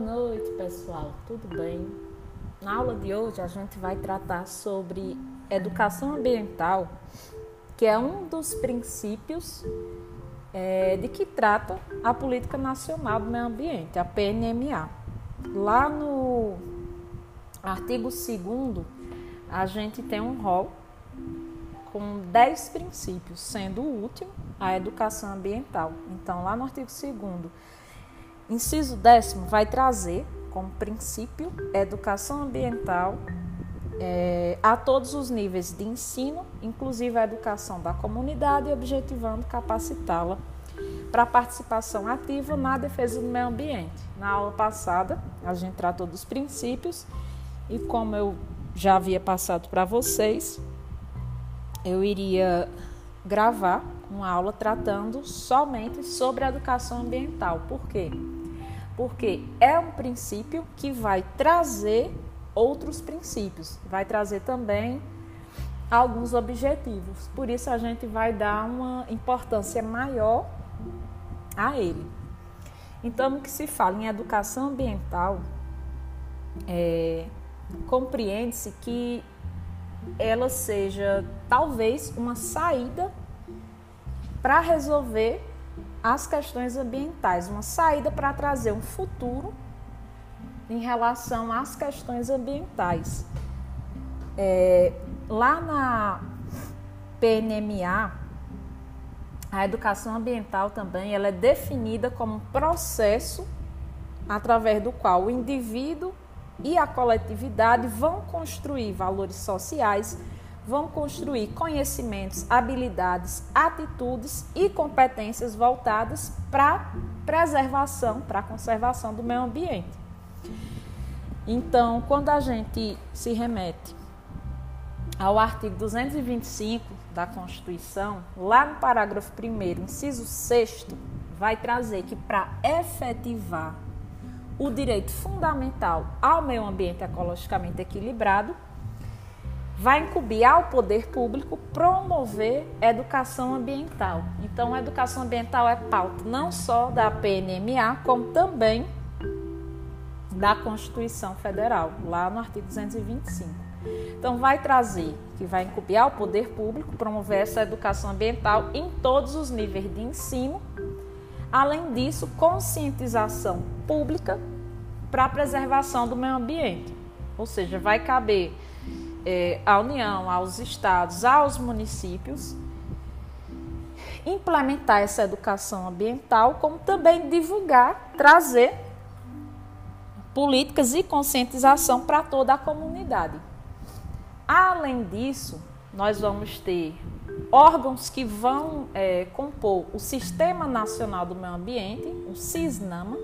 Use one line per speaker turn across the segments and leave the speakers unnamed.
noite, pessoal. Tudo bem? Na aula de hoje a gente vai tratar sobre educação ambiental, que é um dos princípios é, de que trata a Política Nacional do Meio Ambiente, a PNMA. Lá no artigo 2 a gente tem um rol com 10 princípios, sendo o último a educação ambiental. Então, lá no artigo 2 Inciso décimo vai trazer como princípio educação ambiental é, a todos os níveis de ensino, inclusive a educação da comunidade, objetivando capacitá-la para participação ativa na defesa do meio ambiente. Na aula passada, a gente tratou dos princípios e como eu já havia passado para vocês, eu iria gravar uma aula tratando somente sobre a educação ambiental. Por quê? Porque é um princípio que vai trazer outros princípios, vai trazer também alguns objetivos. Por isso a gente vai dar uma importância maior a ele. Então, no que se fala em educação ambiental, é, compreende-se que ela seja talvez uma saída para resolver as questões ambientais, uma saída para trazer um futuro em relação às questões ambientais. É, lá na PNMA, a educação ambiental também ela é definida como um processo através do qual o indivíduo e a coletividade vão construir valores sociais vão construir conhecimentos, habilidades, atitudes e competências voltadas para preservação, para a conservação do meio ambiente. Então, quando a gente se remete ao artigo 225 da Constituição, lá no parágrafo 1, inciso 6, vai trazer que para efetivar o direito fundamental ao meio ambiente ecologicamente equilibrado, vai incumbir ao poder público promover educação ambiental. Então, a educação ambiental é pauta não só da PNMA, como também da Constituição Federal, lá no artigo 225. Então, vai trazer que vai incumbir ao poder público promover essa educação ambiental em todos os níveis de ensino. Além disso, conscientização pública para a preservação do meio ambiente. Ou seja, vai caber é, à União, aos estados, aos municípios, implementar essa educação ambiental, como também divulgar, trazer políticas e conscientização para toda a comunidade. Além disso, nós vamos ter órgãos que vão é, compor o Sistema Nacional do Meio Ambiente, o SISNAMA,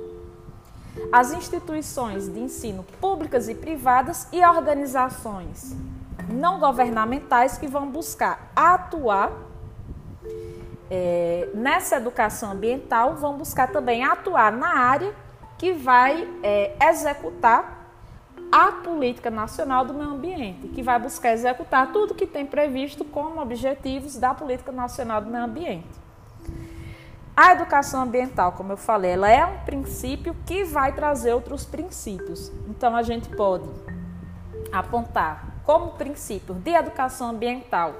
as instituições de ensino públicas e privadas e organizações não governamentais que vão buscar atuar é, nessa educação ambiental, vão buscar também atuar na área que vai é, executar a política nacional do meio ambiente, que vai buscar executar tudo que tem previsto como objetivos da política nacional do meio ambiente. A educação ambiental, como eu falei, ela é um princípio que vai trazer outros princípios. Então a gente pode apontar como princípio de educação ambiental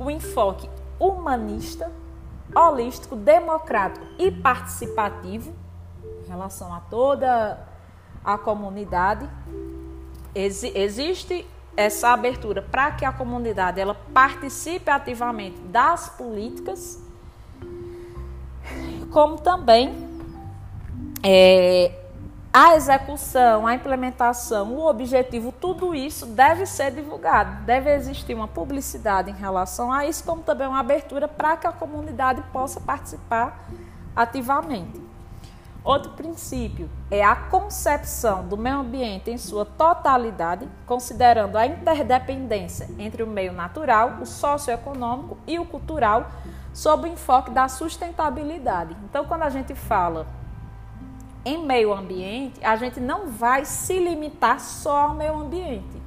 o enfoque humanista, holístico, democrático e participativo em relação a toda a comunidade. Ex existe essa abertura para que a comunidade ela participe ativamente das políticas como também é, a execução, a implementação, o objetivo, tudo isso deve ser divulgado. Deve existir uma publicidade em relação a isso, como também uma abertura para que a comunidade possa participar ativamente. Outro princípio é a concepção do meio ambiente em sua totalidade, considerando a interdependência entre o meio natural, o socioeconômico e o cultural, sob o enfoque da sustentabilidade. Então, quando a gente fala em meio ambiente, a gente não vai se limitar só ao meio ambiente.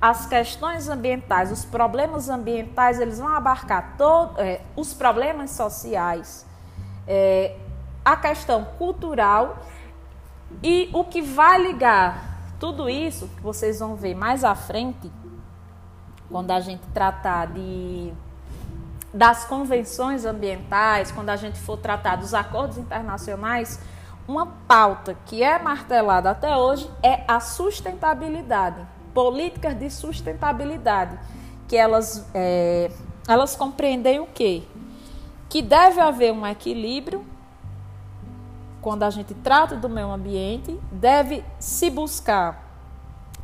As questões ambientais, os problemas ambientais, eles vão abarcar todo, é, os problemas sociais, é, a questão cultural E o que vai ligar tudo isso, que vocês vão ver mais à frente, quando a gente tratar de das convenções ambientais, quando a gente for tratar dos acordos internacionais, uma pauta que é martelada até hoje é a sustentabilidade, políticas de sustentabilidade, que elas, é, elas compreendem o quê? Que deve haver um equilíbrio quando a gente trata do meio ambiente, deve se buscar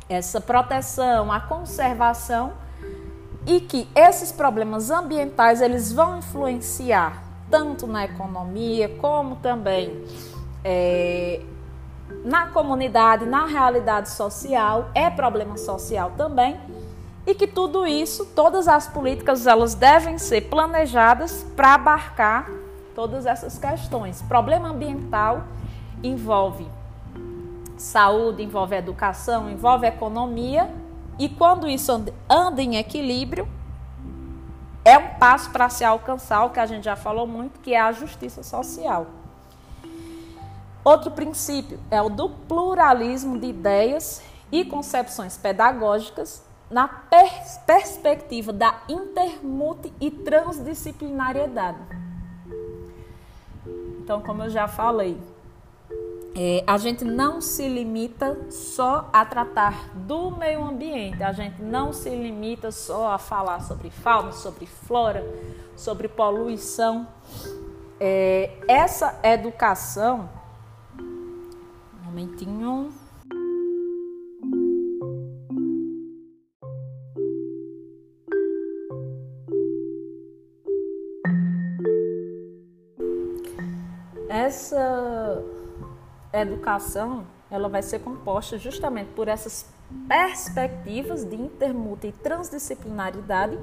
essa proteção, a conservação e que esses problemas ambientais eles vão influenciar tanto na economia como também é, na comunidade, na realidade social, é problema social também, e que tudo isso, todas as políticas, elas devem ser planejadas para abarcar todas essas questões. Problema ambiental envolve saúde, envolve educação, envolve economia, e quando isso anda em equilíbrio, é um passo para se alcançar o que a gente já falou muito, que é a justiça social. Outro princípio é o do pluralismo de ideias e concepções pedagógicas na pers perspectiva da intermulti e transdisciplinariedade. Então, como eu já falei, é, a gente não se limita só a tratar do meio ambiente, a gente não se limita só a falar sobre fauna, sobre flora, sobre poluição. É, essa educação momentinho. Essa educação, ela vai ser composta justamente por essas perspectivas de intermuta e transdisciplinaridade,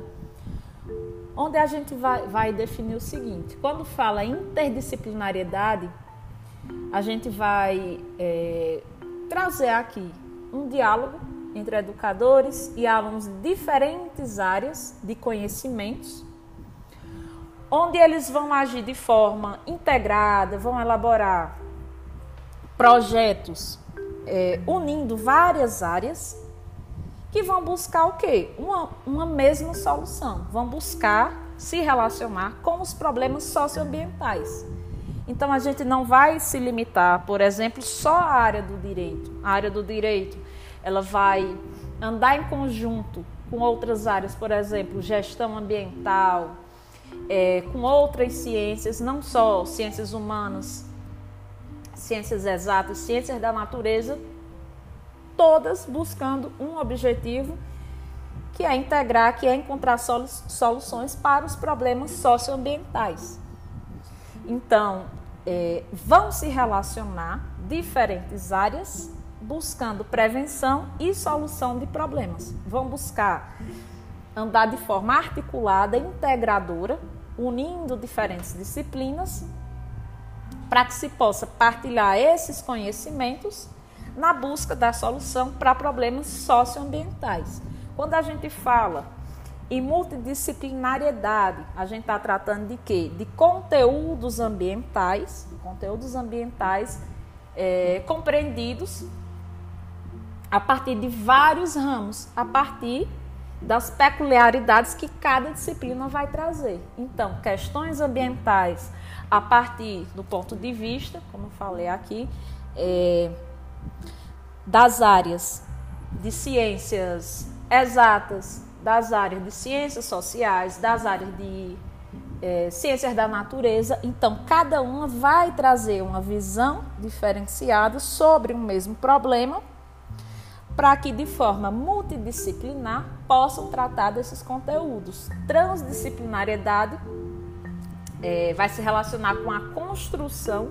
onde a gente vai, vai definir o seguinte: quando fala interdisciplinariedade, a gente vai é, trazer aqui um diálogo entre educadores e alunos de diferentes áreas de conhecimentos, onde eles vão agir de forma integrada, vão elaborar projetos é, unindo várias áreas que vão buscar o quê? Uma, uma mesma solução, vão buscar se relacionar com os problemas socioambientais. Então a gente não vai se limitar, por exemplo, só à área do direito. A área do direito, ela vai andar em conjunto com outras áreas, por exemplo, gestão ambiental, é, com outras ciências, não só ciências humanas, ciências exatas, ciências da natureza, todas buscando um objetivo que é integrar, que é encontrar soluções para os problemas socioambientais. Então, é, vão se relacionar diferentes áreas buscando prevenção e solução de problemas. Vão buscar andar de forma articulada, integradora, unindo diferentes disciplinas para que se possa partilhar esses conhecimentos na busca da solução para problemas socioambientais. Quando a gente fala e multidisciplinariedade, a gente está tratando de quê? De conteúdos ambientais, conteúdos ambientais é, compreendidos a partir de vários ramos, a partir das peculiaridades que cada disciplina vai trazer. Então, questões ambientais a partir do ponto de vista, como eu falei aqui, é, das áreas de ciências exatas, das áreas de ciências sociais, das áreas de é, ciências da natureza. Então, cada uma vai trazer uma visão diferenciada sobre o mesmo problema, para que de forma multidisciplinar possam tratar desses conteúdos. Transdisciplinariedade é, vai se relacionar com a construção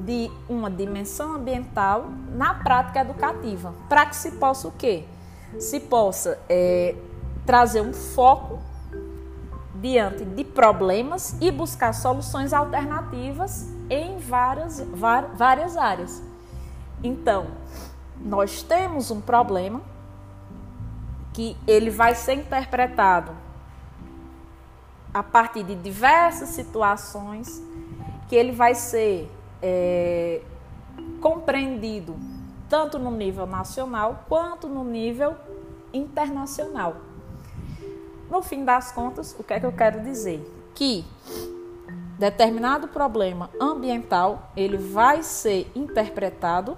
de uma dimensão ambiental na prática educativa, para que se possa o quê? se possa é, trazer um foco diante de problemas e buscar soluções alternativas em várias, várias áreas. Então, nós temos um problema que ele vai ser interpretado a partir de diversas situações, que ele vai ser é, compreendido tanto no nível nacional quanto no nível internacional. No fim das contas, o que é que eu quero dizer? Que determinado problema ambiental, ele vai ser interpretado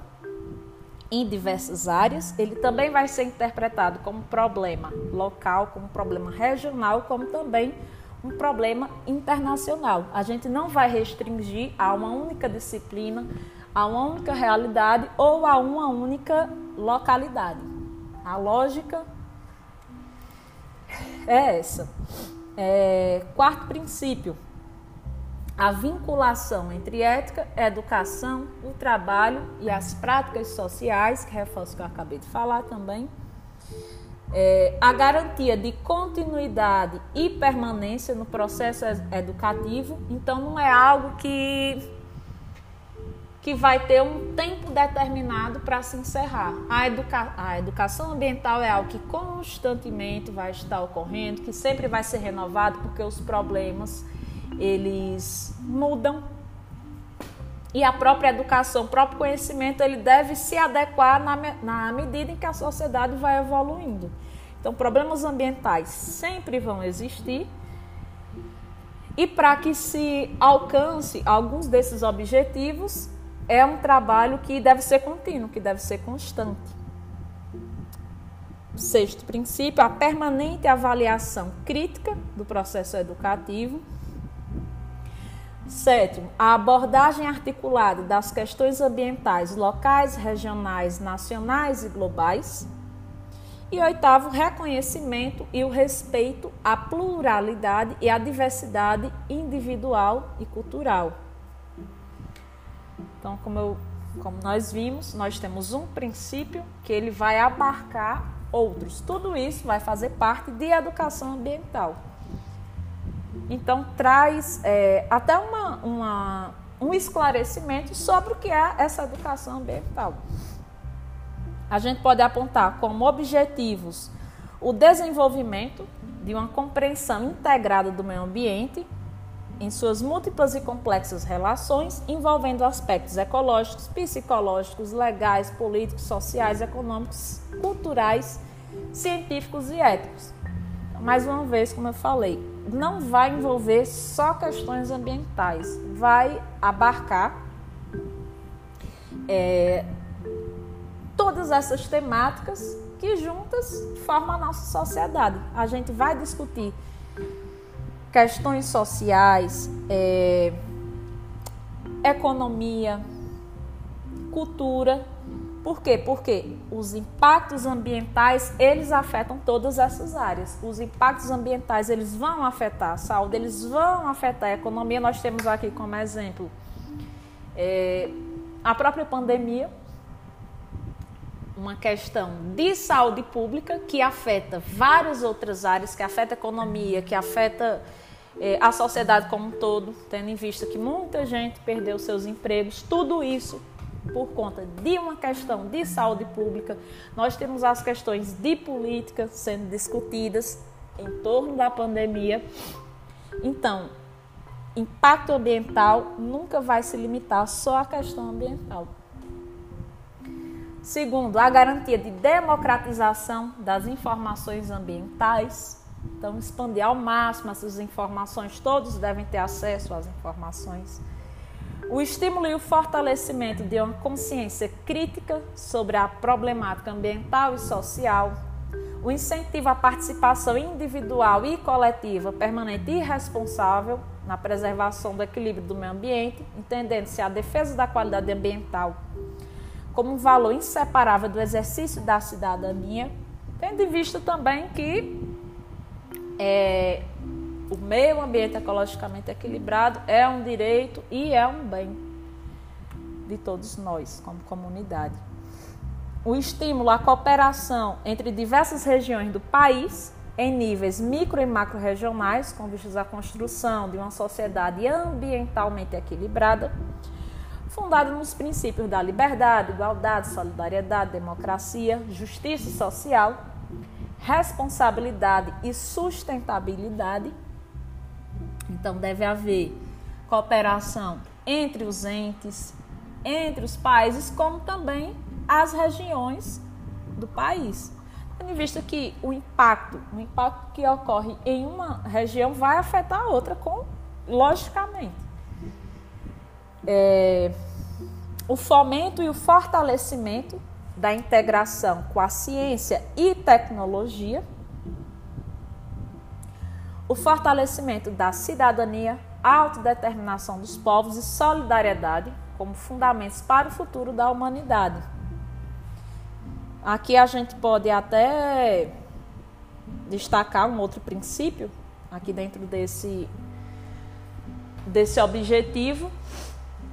em diversas áreas, ele também vai ser interpretado como problema local, como problema regional, como também um problema internacional. A gente não vai restringir a uma única disciplina, a uma única realidade ou a uma única localidade. A lógica é essa. É, quarto princípio: a vinculação entre ética, educação, o trabalho e as práticas sociais, que reforço que eu acabei de falar também é, a garantia de continuidade e permanência no processo educativo. Então, não é algo que, que vai ter um tempo determinado para se encerrar. A, educa a educação ambiental é algo que constantemente vai estar ocorrendo, que sempre vai ser renovado, porque os problemas eles mudam e a própria educação, o próprio conhecimento, ele deve se adequar na, na medida em que a sociedade vai evoluindo. Então, problemas ambientais sempre vão existir. E para que se alcance alguns desses objetivos, é um trabalho que deve ser contínuo, que deve ser constante. Sexto princípio, a permanente avaliação crítica do processo educativo. Sétimo, a abordagem articulada das questões ambientais locais, regionais, nacionais e globais. E oitavo, reconhecimento e o respeito à pluralidade e à diversidade individual e cultural. Então, como, eu, como nós vimos, nós temos um princípio que ele vai abarcar outros. Tudo isso vai fazer parte de educação ambiental. Então, traz é, até uma, uma, um esclarecimento sobre o que é essa educação ambiental a gente pode apontar como objetivos o desenvolvimento de uma compreensão integrada do meio ambiente em suas múltiplas e complexas relações envolvendo aspectos ecológicos, psicológicos, legais, políticos, sociais, econômicos, culturais, científicos e éticos. Mais uma vez, como eu falei, não vai envolver só questões ambientais, vai abarcar é, todas essas temáticas que juntas formam a nossa sociedade. A gente vai discutir questões sociais, é, economia, cultura. Por quê? Porque os impactos ambientais, eles afetam todas essas áreas. Os impactos ambientais, eles vão afetar a saúde, eles vão afetar a economia. Nós temos aqui como exemplo é, a própria pandemia, uma questão de saúde pública que afeta várias outras áreas, que afeta a economia, que afeta eh, a sociedade como um todo, tendo em vista que muita gente perdeu seus empregos, tudo isso por conta de uma questão de saúde pública. Nós temos as questões de política sendo discutidas em torno da pandemia. Então, impacto ambiental nunca vai se limitar só à questão ambiental. Segundo, a garantia de democratização das informações ambientais. Então, expandir ao máximo essas informações, todos devem ter acesso às informações. O estímulo e o fortalecimento de uma consciência crítica sobre a problemática ambiental e social. O incentivo à participação individual e coletiva permanente e responsável na preservação do equilíbrio do meio ambiente, entendendo-se a defesa da qualidade ambiental como um valor inseparável do exercício da cidadania, tendo em vista também que é, o meio ambiente ecologicamente equilibrado é um direito e é um bem de todos nós, como comunidade. O estímulo à cooperação entre diversas regiões do país, em níveis micro e macro regionais, com vistas à construção de uma sociedade ambientalmente equilibrada, fundado nos princípios da liberdade, igualdade, solidariedade, democracia, justiça social, responsabilidade e sustentabilidade. Então, deve haver cooperação entre os entes, entre os países, como também as regiões do país. Tendo em vista que o impacto, o impacto que ocorre em uma região vai afetar a outra, com, logicamente. É, o fomento e o fortalecimento da integração com a ciência e tecnologia, o fortalecimento da cidadania, autodeterminação dos povos e solidariedade como fundamentos para o futuro da humanidade. Aqui a gente pode até destacar um outro princípio aqui dentro desse desse objetivo,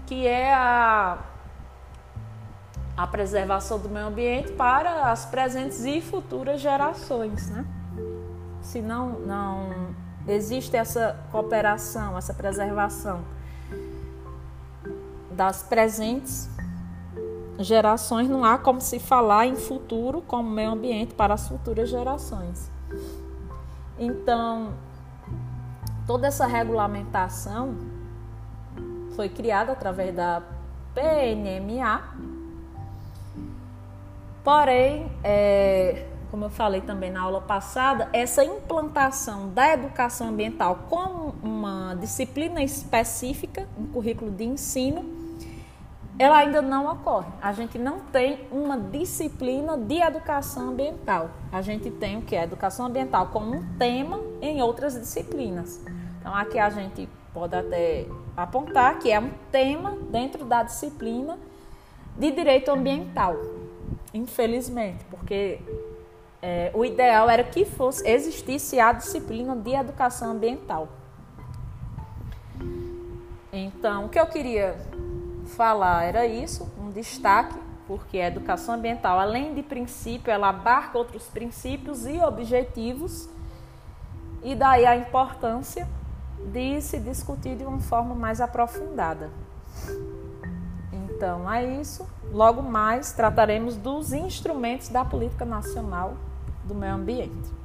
que é a a preservação do meio ambiente para as presentes e futuras gerações, né? Se não, não existe essa cooperação, essa preservação das presentes gerações, não há como se falar em futuro como meio ambiente para as futuras gerações. Então, toda essa regulamentação foi criada através da PNMA, Porém, é, como eu falei também na aula passada, essa implantação da educação ambiental como uma disciplina específica no currículo de ensino, ela ainda não ocorre. A gente não tem uma disciplina de educação ambiental. A gente tem o que é educação ambiental como um tema em outras disciplinas. Então aqui a gente pode até apontar que é um tema dentro da disciplina de direito ambiental infelizmente, porque é, o ideal era que fosse existisse a disciplina de educação ambiental. Então, o que eu queria falar era isso, um destaque, porque a educação ambiental, além de princípio, ela abarca outros princípios e objetivos, e daí a importância de se discutir de uma forma mais aprofundada. Então, é isso. Logo mais trataremos dos instrumentos da política nacional do meio ambiente.